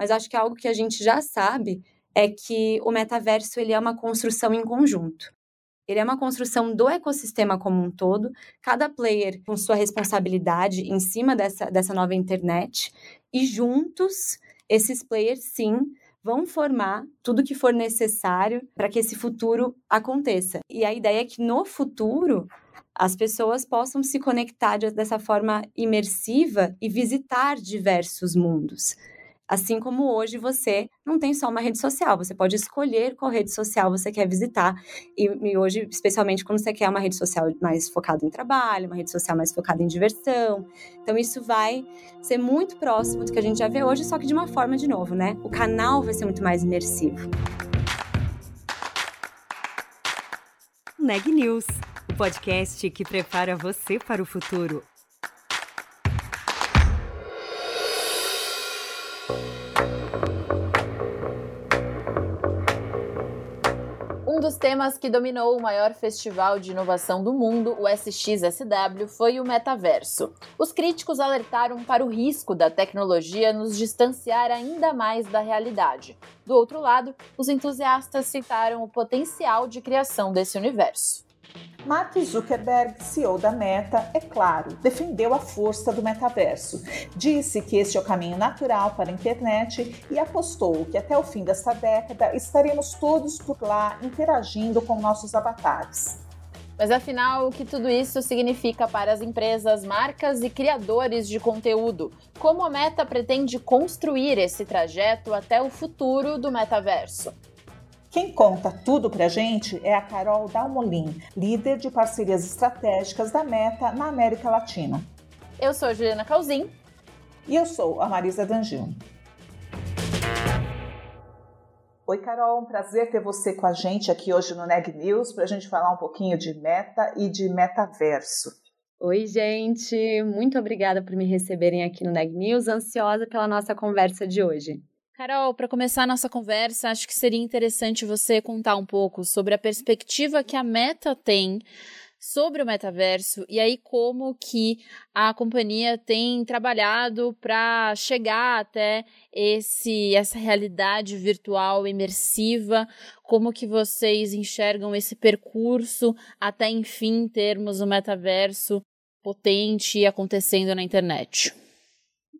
mas acho que algo que a gente já sabe é que o metaverso ele é uma construção em conjunto. Ele é uma construção do ecossistema como um todo, cada player com sua responsabilidade em cima dessa, dessa nova internet, e juntos, esses players, sim, vão formar tudo que for necessário para que esse futuro aconteça. E a ideia é que no futuro as pessoas possam se conectar dessa forma imersiva e visitar diversos mundos. Assim como hoje você não tem só uma rede social, você pode escolher qual rede social você quer visitar. E, e, hoje, especialmente quando você quer uma rede social mais focada em trabalho, uma rede social mais focada em diversão. Então, isso vai ser muito próximo do que a gente já vê hoje, só que de uma forma de novo, né? O canal vai ser muito mais imersivo. Neg News, o podcast que prepara você para o futuro. Temas que dominou o maior festival de inovação do mundo, o SXSW, foi o metaverso. Os críticos alertaram para o risco da tecnologia nos distanciar ainda mais da realidade. Do outro lado, os entusiastas citaram o potencial de criação desse universo. Mark Zuckerberg, CEO da Meta, é claro, defendeu a força do metaverso. Disse que este é o caminho natural para a internet e apostou que até o fim desta década estaremos todos por lá interagindo com nossos avatares. Mas afinal, o que tudo isso significa para as empresas, marcas e criadores de conteúdo? Como a Meta pretende construir esse trajeto até o futuro do metaverso? Quem conta tudo pra gente é a Carol Dalmolin, líder de parcerias estratégicas da Meta na América Latina. Eu sou a Juliana Calzin. E eu sou a Marisa Dangil. Oi, Carol, um prazer ter você com a gente aqui hoje no Neg News para a gente falar um pouquinho de meta e de metaverso. Oi, gente, muito obrigada por me receberem aqui no Neg News, ansiosa pela nossa conversa de hoje. Carol, para começar a nossa conversa, acho que seria interessante você contar um pouco sobre a perspectiva que a Meta tem sobre o metaverso e aí como que a companhia tem trabalhado para chegar até esse essa realidade virtual imersiva, como que vocês enxergam esse percurso até enfim termos o metaverso potente acontecendo na internet.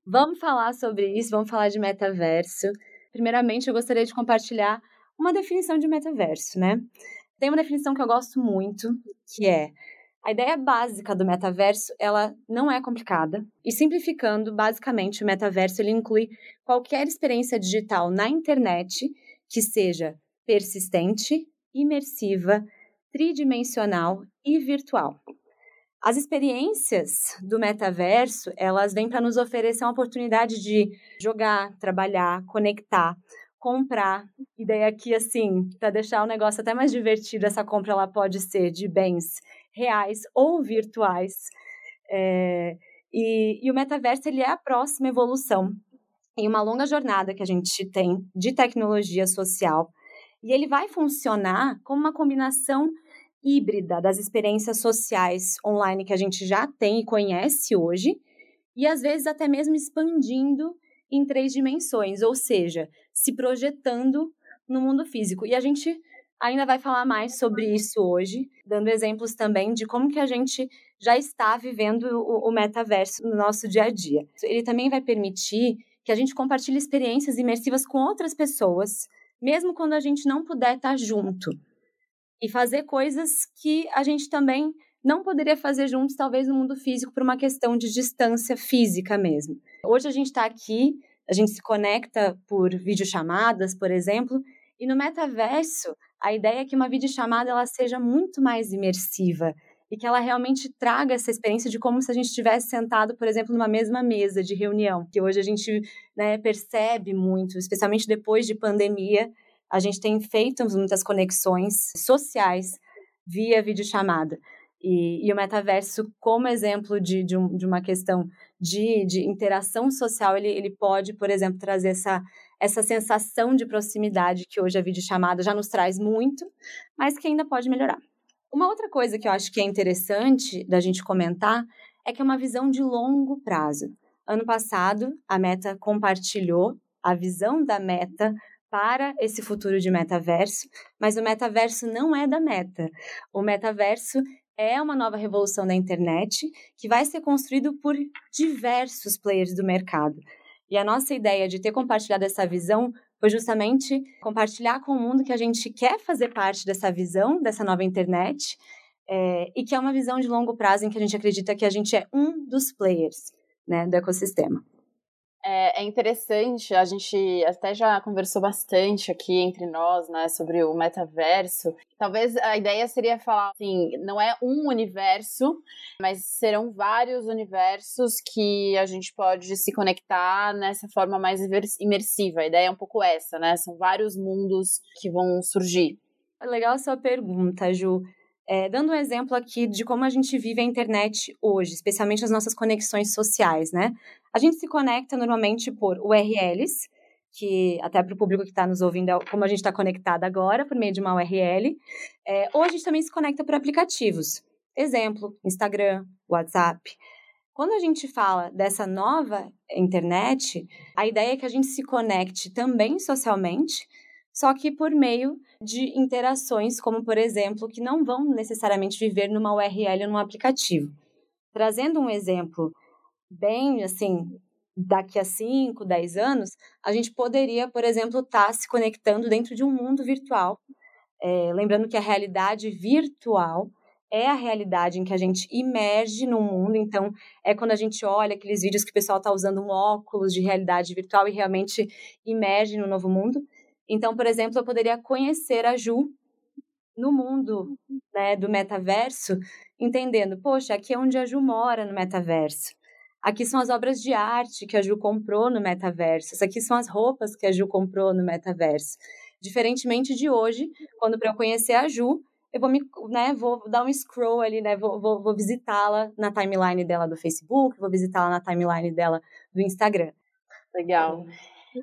Vamos falar sobre isso, vamos falar de metaverso. Primeiramente, eu gostaria de compartilhar uma definição de metaverso, né? Tem uma definição que eu gosto muito, que é a ideia básica do metaverso, ela não é complicada. E simplificando, basicamente, o metaverso ele inclui qualquer experiência digital na internet que seja persistente, imersiva, tridimensional e virtual. As experiências do metaverso, elas vêm para nos oferecer uma oportunidade de jogar, trabalhar, conectar, comprar. E daí aqui, assim, para deixar o negócio até mais divertido, essa compra ela pode ser de bens reais ou virtuais. É, e, e o metaverso ele é a próxima evolução em uma longa jornada que a gente tem de tecnologia social. E ele vai funcionar como uma combinação híbrida das experiências sociais online que a gente já tem e conhece hoje, e às vezes até mesmo expandindo em três dimensões, ou seja, se projetando no mundo físico. E a gente ainda vai falar mais sobre isso hoje, dando exemplos também de como que a gente já está vivendo o, o metaverso no nosso dia a dia. Ele também vai permitir que a gente compartilhe experiências imersivas com outras pessoas, mesmo quando a gente não puder estar junto e fazer coisas que a gente também não poderia fazer juntos, talvez no mundo físico, por uma questão de distância física mesmo. Hoje a gente está aqui, a gente se conecta por videochamadas, por exemplo, e no metaverso, a ideia é que uma videochamada ela seja muito mais imersiva e que ela realmente traga essa experiência de como se a gente estivesse sentado, por exemplo, numa mesma mesa de reunião, que hoje a gente né, percebe muito, especialmente depois de pandemia, a gente tem feito muitas conexões sociais via videochamada. E, e o metaverso, como exemplo de, de, um, de uma questão de, de interação social, ele, ele pode, por exemplo, trazer essa, essa sensação de proximidade que hoje a videochamada já nos traz muito, mas que ainda pode melhorar. Uma outra coisa que eu acho que é interessante da gente comentar é que é uma visão de longo prazo. Ano passado, a Meta compartilhou a visão da Meta para esse futuro de metaverso, mas o metaverso não é da Meta. O metaverso é uma nova revolução da internet que vai ser construído por diversos players do mercado. E a nossa ideia de ter compartilhado essa visão foi justamente compartilhar com o mundo que a gente quer fazer parte dessa visão, dessa nova internet, é, e que é uma visão de longo prazo em que a gente acredita que a gente é um dos players né, do ecossistema. É, é, interessante, a gente até já conversou bastante aqui entre nós, né, sobre o metaverso. Talvez a ideia seria falar assim, não é um universo, mas serão vários universos que a gente pode se conectar nessa forma mais imersiva. A ideia é um pouco essa, né? São vários mundos que vão surgir. Legal a sua pergunta, Ju. É, dando um exemplo aqui de como a gente vive a internet hoje, especialmente as nossas conexões sociais, né? A gente se conecta normalmente por URLs, que até para o público que está nos ouvindo, é como a gente está conectado agora, por meio de uma URL, é, ou a gente também se conecta por aplicativos. Exemplo, Instagram, WhatsApp. Quando a gente fala dessa nova internet, a ideia é que a gente se conecte também socialmente, só que por meio de interações, como por exemplo, que não vão necessariamente viver numa URL ou num aplicativo. Trazendo um exemplo bem assim, daqui a 5, 10 anos, a gente poderia, por exemplo, estar tá se conectando dentro de um mundo virtual. É, lembrando que a realidade virtual é a realidade em que a gente emerge no mundo. Então, é quando a gente olha aqueles vídeos que o pessoal está usando um óculos de realidade virtual e realmente emerge no novo mundo. Então, por exemplo, eu poderia conhecer a Ju no mundo né, do metaverso, entendendo, poxa, aqui é onde a Ju mora no metaverso. Aqui são as obras de arte que a Ju comprou no metaverso. Aqui são as roupas que a Ju comprou no metaverso. Diferentemente de hoje, quando para eu conhecer a Ju, eu vou me, né, vou dar um scroll ali, né, vou, vou, vou visitá-la na timeline dela do Facebook, vou visitá-la na timeline dela do Instagram. Legal.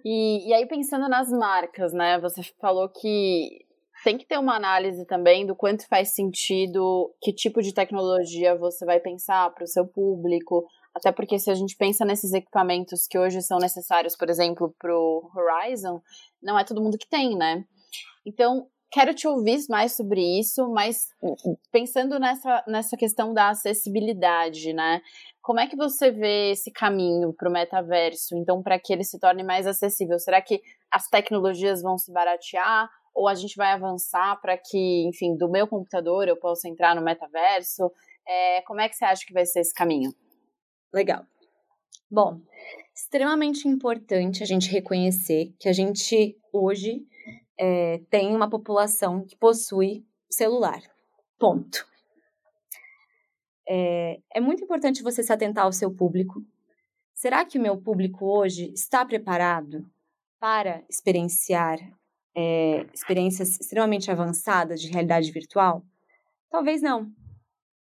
E, e aí, pensando nas marcas, né? Você falou que tem que ter uma análise também do quanto faz sentido, que tipo de tecnologia você vai pensar para o seu público. Até porque se a gente pensa nesses equipamentos que hoje são necessários, por exemplo, para o Horizon, não é todo mundo que tem, né? Então, quero te ouvir mais sobre isso, mas pensando nessa, nessa questão da acessibilidade, né? Como é que você vê esse caminho para o metaverso, então, para que ele se torne mais acessível? Será que as tecnologias vão se baratear? Ou a gente vai avançar para que, enfim, do meu computador eu possa entrar no metaverso? É, como é que você acha que vai ser esse caminho? Legal. Bom, extremamente importante a gente reconhecer que a gente hoje é, tem uma população que possui celular. Ponto. É, é muito importante você se atentar ao seu público. Será que o meu público hoje está preparado para experienciar é, experiências extremamente avançadas de realidade virtual? Talvez não.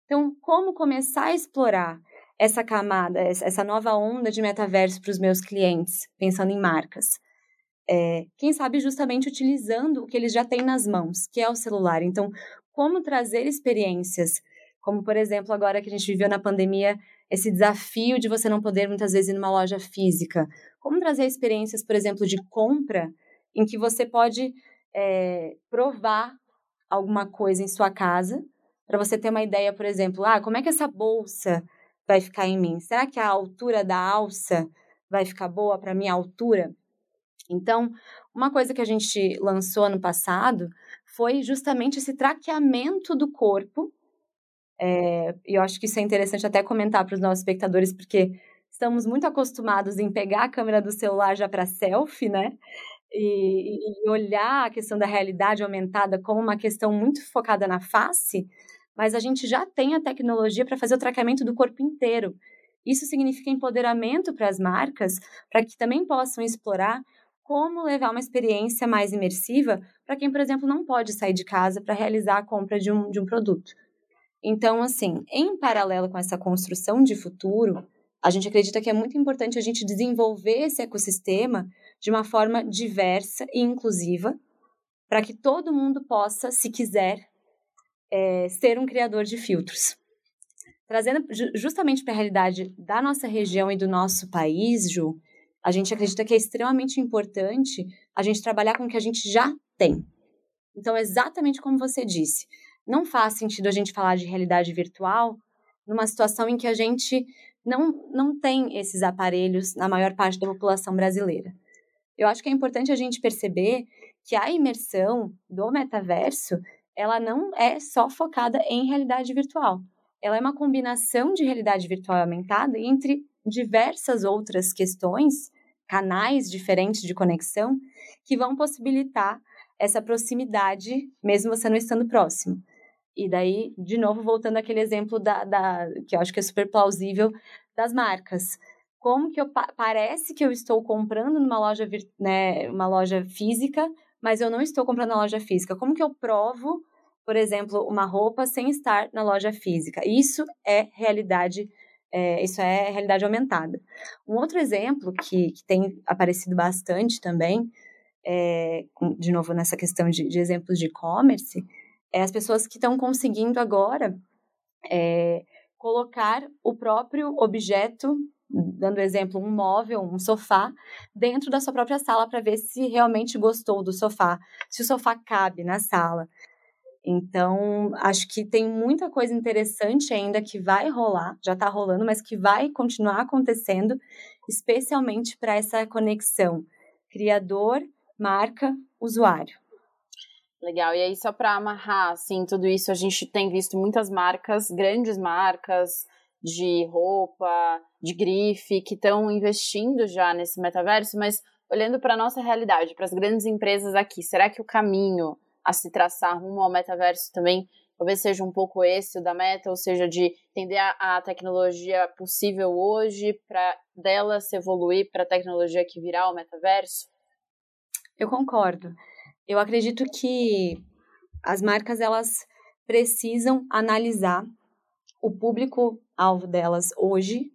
Então, como começar a explorar essa camada, essa nova onda de metaverso para os meus clientes, pensando em marcas? É, quem sabe justamente utilizando o que eles já têm nas mãos, que é o celular. Então, como trazer experiências como, por exemplo, agora que a gente viveu na pandemia, esse desafio de você não poder muitas vezes ir numa loja física. Como trazer experiências, por exemplo, de compra, em que você pode é, provar alguma coisa em sua casa, para você ter uma ideia, por exemplo, ah, como é que essa bolsa vai ficar em mim? Será que a altura da alça vai ficar boa para minha altura? Então, uma coisa que a gente lançou ano passado foi justamente esse traqueamento do corpo é, e eu acho que isso é interessante até comentar para os nossos espectadores, porque estamos muito acostumados em pegar a câmera do celular já para selfie, né? E, e, olhar a questão da realidade aumentada como uma questão muito focada na face, mas a gente já tem a tecnologia para fazer o tratamento do corpo inteiro. Isso significa empoderamento para as marcas, para que também possam explorar como levar uma experiência mais imersiva para quem, por exemplo, não pode sair de casa para realizar a compra de um, de um produto. Então, assim, em paralelo com essa construção de futuro, a gente acredita que é muito importante a gente desenvolver esse ecossistema de uma forma diversa e inclusiva, para que todo mundo possa, se quiser, é, ser um criador de filtros. Trazendo justamente para a realidade da nossa região e do nosso país, Ju, A gente acredita que é extremamente importante a gente trabalhar com o que a gente já tem. Então, exatamente como você disse, não faz sentido a gente falar de realidade virtual numa situação em que a gente não, não tem esses aparelhos na maior parte da população brasileira. Eu acho que é importante a gente perceber que a imersão do metaverso, ela não é só focada em realidade virtual. Ela é uma combinação de realidade virtual aumentada entre diversas outras questões, canais diferentes de conexão, que vão possibilitar essa proximidade, mesmo você não estando próximo. E daí, de novo, voltando àquele exemplo da, da que eu acho que é super plausível das marcas. Como que eu parece que eu estou comprando numa loja, né, uma loja física, mas eu não estou comprando na loja física? Como que eu provo, por exemplo, uma roupa sem estar na loja física? Isso é realidade é, isso é realidade aumentada. Um outro exemplo que, que tem aparecido bastante também, é, de novo nessa questão de, de exemplos de e-commerce, é as pessoas que estão conseguindo agora é, colocar o próprio objeto, dando exemplo, um móvel, um sofá, dentro da sua própria sala para ver se realmente gostou do sofá, se o sofá cabe na sala. Então, acho que tem muita coisa interessante ainda que vai rolar, já está rolando, mas que vai continuar acontecendo, especialmente para essa conexão criador, marca, usuário. Legal. E aí, só para amarrar, assim, tudo isso, a gente tem visto muitas marcas, grandes marcas de roupa, de grife, que estão investindo já nesse metaverso, mas olhando para a nossa realidade, para as grandes empresas aqui, será que o caminho a se traçar rumo ao metaverso também talvez seja um pouco esse o da meta, ou seja, de entender a, a tecnologia possível hoje para dela se evoluir para a tecnologia que virá o metaverso? Eu concordo. Eu acredito que as marcas elas precisam analisar o público alvo delas hoje,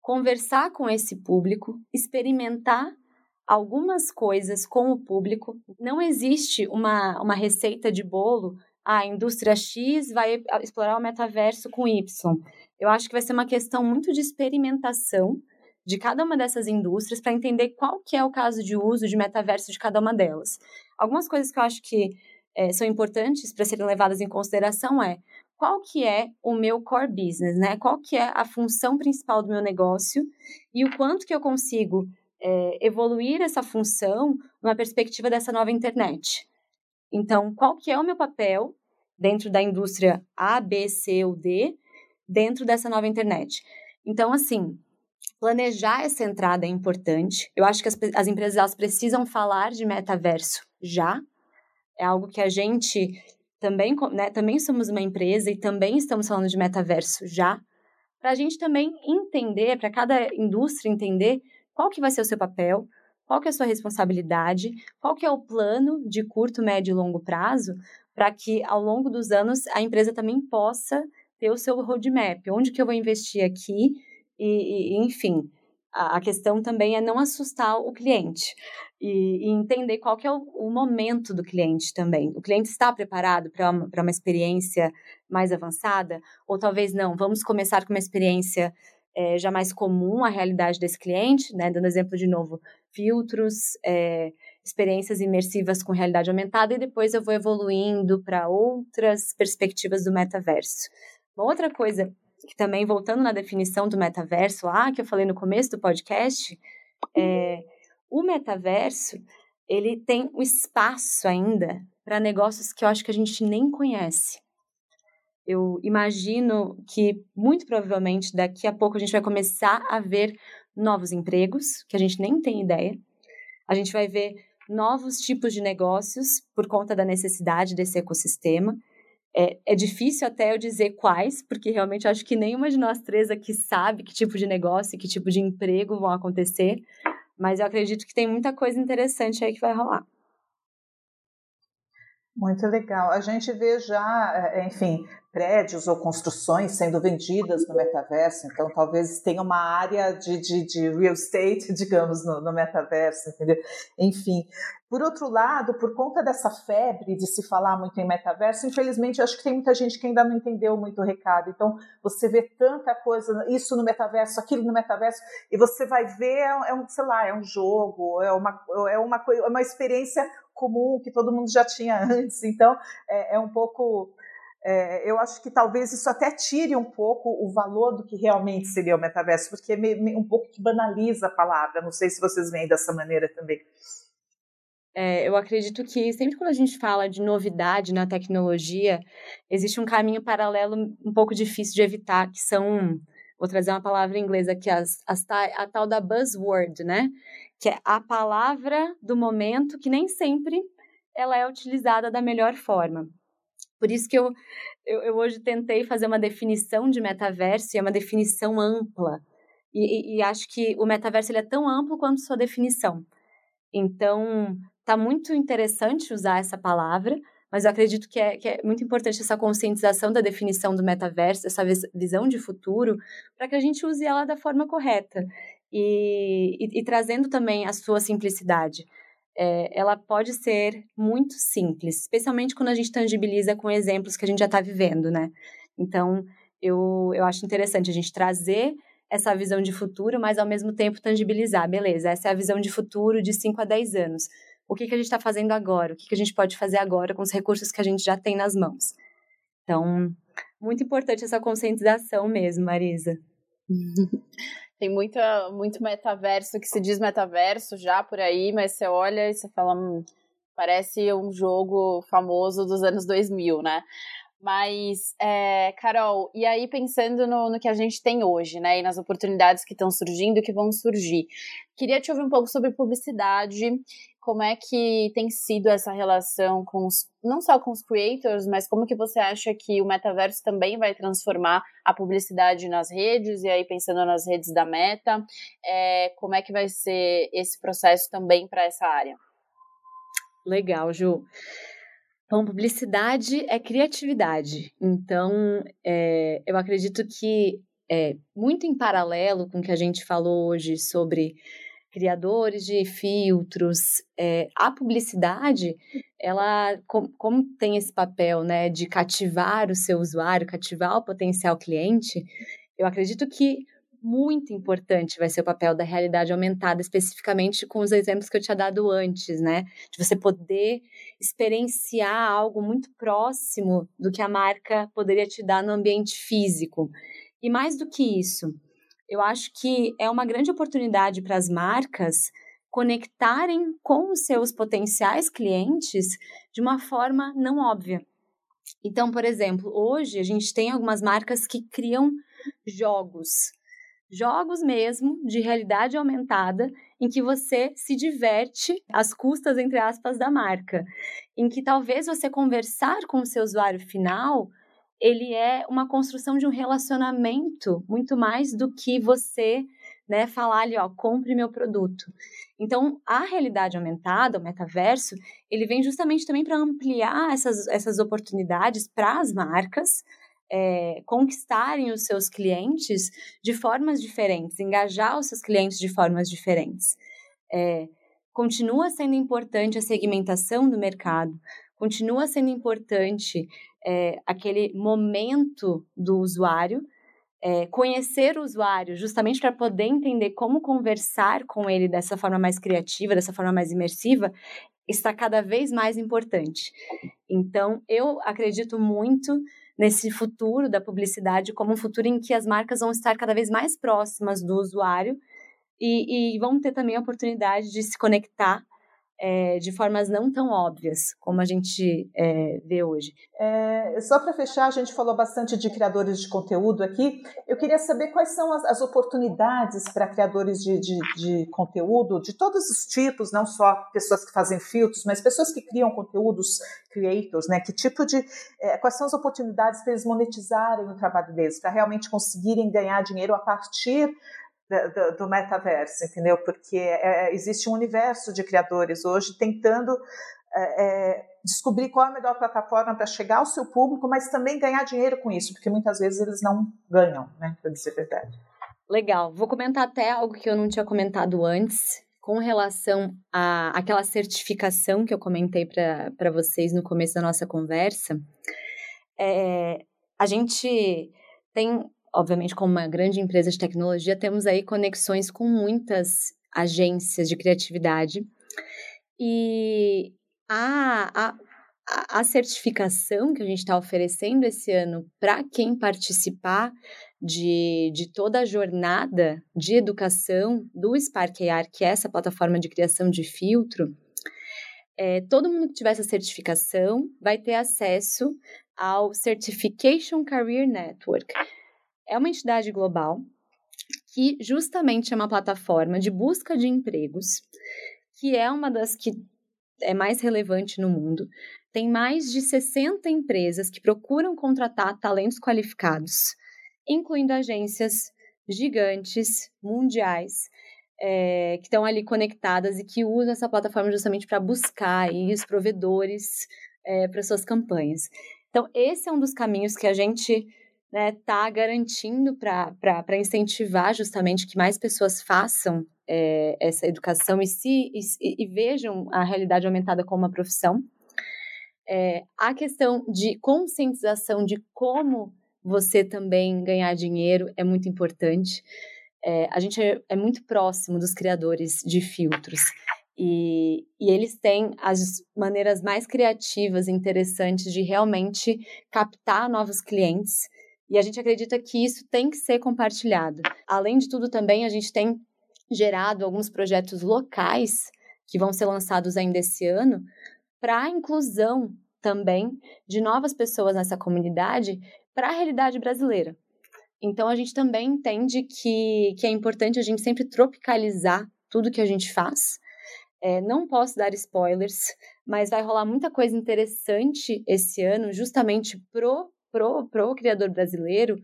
conversar com esse público, experimentar algumas coisas com o público. Não existe uma, uma receita de bolo. Ah, a indústria X vai explorar o metaverso com Y. Eu acho que vai ser uma questão muito de experimentação de cada uma dessas indústrias para entender qual que é o caso de uso de metaverso de cada uma delas. Algumas coisas que eu acho que é, são importantes para serem levadas em consideração é qual que é o meu core business, né? Qual que é a função principal do meu negócio e o quanto que eu consigo é, evoluir essa função numa perspectiva dessa nova internet. Então, qual que é o meu papel dentro da indústria A, B, C ou D dentro dessa nova internet? Então, assim, planejar essa entrada é importante. Eu acho que as, as empresas elas precisam falar de metaverso já. É algo que a gente também, né, também somos uma empresa e também estamos falando de metaverso já, para a gente também entender, para cada indústria entender qual que vai ser o seu papel, qual que é a sua responsabilidade, qual que é o plano de curto, médio e longo prazo, para que ao longo dos anos a empresa também possa ter o seu roadmap, onde que eu vou investir aqui e, e enfim, a, questão também é não assustar o cliente e, e entender qual que é o, o, momento do cliente também. O cliente está preparado para uma, uma experiência mais avançada ou talvez não, vamos começar com uma experiência é, já mais comum à realidade desse cliente, né? Dando exemplo de novo, filtros, é, experiências imersivas com realidade aumentada, e depois eu vou evoluindo para outras perspectivas do metaverso. Uma outra coisa que também, voltando na definição do metaverso lá, que eu falei no começo do podcast, é, o metaverso, ele tem um espaço ainda para negócios que eu acho que a gente nem conhece. Eu imagino que, muito provavelmente, daqui a pouco a gente vai começar a ver novos empregos, que a gente nem tem ideia. A gente vai ver novos tipos de negócios por conta da necessidade desse ecossistema. É, é difícil até eu dizer quais, porque realmente acho que nenhuma de nós três aqui sabe que tipo de negócio e que tipo de emprego vão acontecer, mas eu acredito que tem muita coisa interessante aí que vai rolar. Muito legal. A gente vê já, eh, enfim, prédios ou construções sendo vendidas no metaverso, então talvez tenha uma área de, de, de real estate, digamos, no, no, metaverso, entendeu? Enfim. Por outro lado, por conta dessa febre de se falar muito em metaverso, infelizmente acho que tem muita gente que ainda não entendeu muito o recado. Então, você vê tanta coisa, isso no metaverso, aquilo no metaverso, e você vai ver, é um, sei lá, é um jogo, é uma, é uma, é uma experiência comum que todo mundo já tinha antes. Então, é, é um pouco é, eu acho que talvez isso até tire um pouco o valor do que realmente seria o metaverso, porque é meio, um pouco que banaliza a palavra. Não sei se vocês veem dessa maneira também. É, eu acredito que sempre quando a gente fala de novidade na tecnologia, existe um caminho paralelo um pouco difícil de evitar, que são, vou trazer uma palavra em inglês aqui, as, as, a tal da buzzword, né? Que é a palavra do momento que nem sempre ela é utilizada da melhor forma. Por isso que eu, eu, eu, hoje tentei fazer uma definição de metaverso, e é uma definição ampla. E, e, e acho que o metaverso ele é tão amplo quanto sua definição. Então, está muito interessante usar essa palavra, mas eu acredito que é, que é muito importante essa conscientização da definição do metaverso, essa visão de futuro, para que a gente use ela da forma correta. E, e, e trazendo também a sua simplicidade é, ela pode ser muito simples, especialmente quando a gente tangibiliza com exemplos que a gente já está vivendo, né? Então, eu, eu acho interessante a gente trazer essa visão de futuro, mas ao mesmo tempo tangibilizar. Beleza, essa é a visão de futuro de 5 a 10 anos. O que, que a gente está fazendo agora? O que, que a gente pode fazer agora com os recursos que a gente já tem nas mãos? Então, muito importante essa conscientização mesmo, Marisa. Tem muita, muito metaverso que se diz metaverso já por aí, mas você olha e você fala, hum, parece um jogo famoso dos anos 2000, né? Mas, é, Carol, e aí pensando no, no, que a gente tem hoje, né, e nas oportunidades que estão surgindo e que vão surgir, queria te ouvir um pouco sobre publicidade, como é que tem sido essa relação com os, não só com os creators, mas como que você acha que o metaverso também vai transformar a publicidade nas redes, e aí pensando nas redes da Meta, é, como é que vai ser esse processo também para essa área? Legal, Ju. Bom, publicidade é criatividade. Então, é, eu acredito que, é, muito em paralelo com o que a gente falou hoje sobre criadores de filtros, é, a publicidade, ela, com, como tem esse papel né, de cativar o seu usuário, cativar o potencial cliente, eu acredito que muito importante vai ser o papel da realidade aumentada, especificamente com os exemplos que eu tinha dado antes, né? De você poder experienciar algo muito próximo do que a marca poderia te dar no ambiente físico. E mais do que isso, eu acho que é uma grande oportunidade para as marcas conectarem com os seus potenciais clientes de uma forma não óbvia. Então, por exemplo, hoje a gente tem algumas marcas que criam jogos jogos mesmo de realidade aumentada em que você se diverte às custas entre aspas da marca, em que talvez você conversar com o seu usuário final ele é uma construção de um relacionamento muito mais do que você né, falar ali, ó, compre meu produto. Então, a realidade aumentada, o metaverso, ele vem justamente também para ampliar essas, essas oportunidades para as marcas, é, conquistarem os seus clientes de formas diferentes, engajar os seus clientes de formas diferentes. É, continua sendo importante a segmentação do mercado, continua sendo importante é, aquele momento do usuário, é, conhecer o usuário justamente para poder entender como conversar com ele dessa forma mais criativa, dessa forma mais imersiva, está cada vez mais importante. Então, eu acredito muito nesse futuro da publicidade como um futuro em que as marcas vão estar cada vez mais próximas do usuário e, e vão ter também a oportunidade de se conectar é, de formas não tão óbvias como a gente é, vê hoje. É, só para fechar, a gente falou bastante de criadores de conteúdo aqui. Eu queria saber quais são as, as oportunidades para criadores de, de, de, conteúdo de todos os tipos, não só pessoas que fazem filtros, mas pessoas que criam conteúdos, creators, né? Que tipo de quais são as oportunidades para eles monetizarem o trabalho deles, para realmente conseguirem ganhar dinheiro a partir do, do, metaverso, entendeu? Porque é, é, existe um universo de criadores hoje tentando é, é, descobrir qual é a melhor plataforma para chegar ao seu público, mas também ganhar dinheiro com isso, porque muitas vezes eles não ganham, né, para dizer a verdade. Legal. Vou comentar até algo que eu não tinha comentado antes, com relação à aquela certificação que eu comentei para vocês no começo da nossa conversa. É, a gente tem, obviamente, como uma grande empresa de tecnologia, temos aí conexões com muitas agências de criatividade. E a, a, a certificação que a gente está oferecendo esse ano para quem participar de, de toda a jornada de educação do Spark AR, que é essa plataforma de criação de filtro, é, todo mundo que tiver essa certificação vai ter acesso ao Certification Career Network. É uma entidade global que justamente é uma plataforma de busca de empregos, que é uma das que é mais relevante no mundo. Tem mais de 60 empresas que procuram contratar talentos qualificados, incluindo agências gigantes, mundiais, é, que estão ali conectadas e que usam essa plataforma justamente para buscar aí, os provedores é, para suas campanhas. Então, esse é um dos caminhos que a gente está né, garantindo para incentivar justamente que mais pessoas façam é, essa educação e, se, e, e, vejam a realidade aumentada como uma profissão. É, a questão de conscientização de como você também ganhar dinheiro é muito importante. É, a gente é, é, muito próximo dos criadores de filtros e, e eles têm as maneiras mais criativas e interessantes de realmente captar novos clientes. E a gente acredita que isso tem que ser compartilhado. Além de tudo, também a gente tem gerado alguns projetos locais que vão ser lançados ainda esse ano para a inclusão também de novas pessoas nessa comunidade para a realidade brasileira. Então a gente também entende que, que é importante a gente sempre tropicalizar tudo que a gente faz. É, não posso dar spoilers, mas vai rolar muita coisa interessante esse ano, justamente pro, pro, pro criador brasileiro,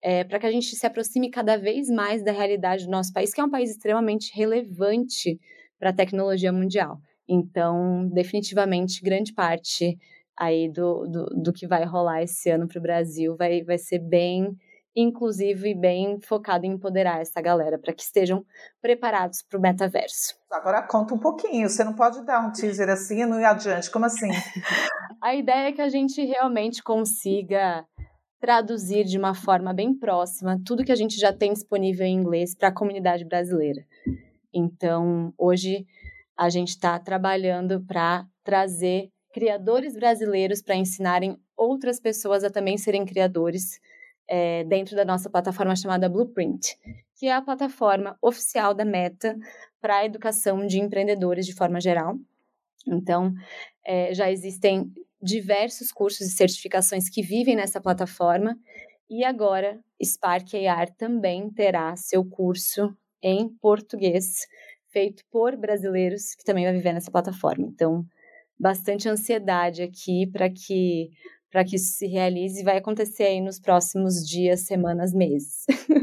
é, para que a gente se aproxime cada vez mais da realidade do nosso país, que é um país extremamente relevante para a tecnologia mundial. Então, definitivamente, grande parte aí do, do, do que vai rolar esse ano para o Brasil vai, vai ser bem inclusivo e bem focado em empoderar essa galera para que estejam preparados para o metaverso. Agora conta um pouquinho, você não pode dar um teaser assim e não ir adiante, como assim? a ideia é que a gente realmente consiga traduzir de uma forma bem próxima tudo que a gente já tem disponível em inglês para a comunidade brasileira. Então, hoje a gente está trabalhando para trazer criadores brasileiros para ensinarem outras pessoas a também serem criadores é, dentro da nossa plataforma chamada Blueprint, que é a plataforma oficial da Meta para a educação de empreendedores de forma geral. Então, é, já existem diversos cursos e certificações que vivem nessa plataforma e agora Spark AR também terá seu curso em português feito por brasileiros que também vai viver nessa plataforma. Então, bastante ansiedade aqui para que para que isso se realize e vai acontecer aí nos próximos dias, semanas, meses.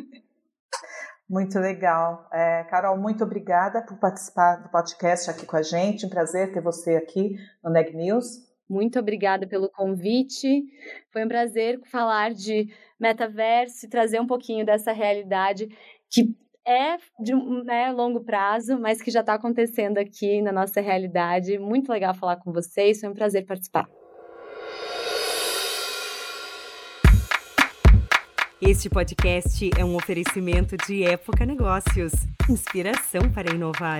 Muito legal. É, Carol, muito obrigada por participar do podcast aqui com a gente. Um prazer ter você aqui no Neg News. Muito obrigada pelo convite. Foi um prazer falar de metaverso e trazer um pouquinho dessa realidade que é de né, longo prazo, mas que já está acontecendo aqui na nossa realidade. Muito legal falar com vocês, foi um prazer participar. Este podcast é um oferecimento de Época Negócios inspiração para inovar.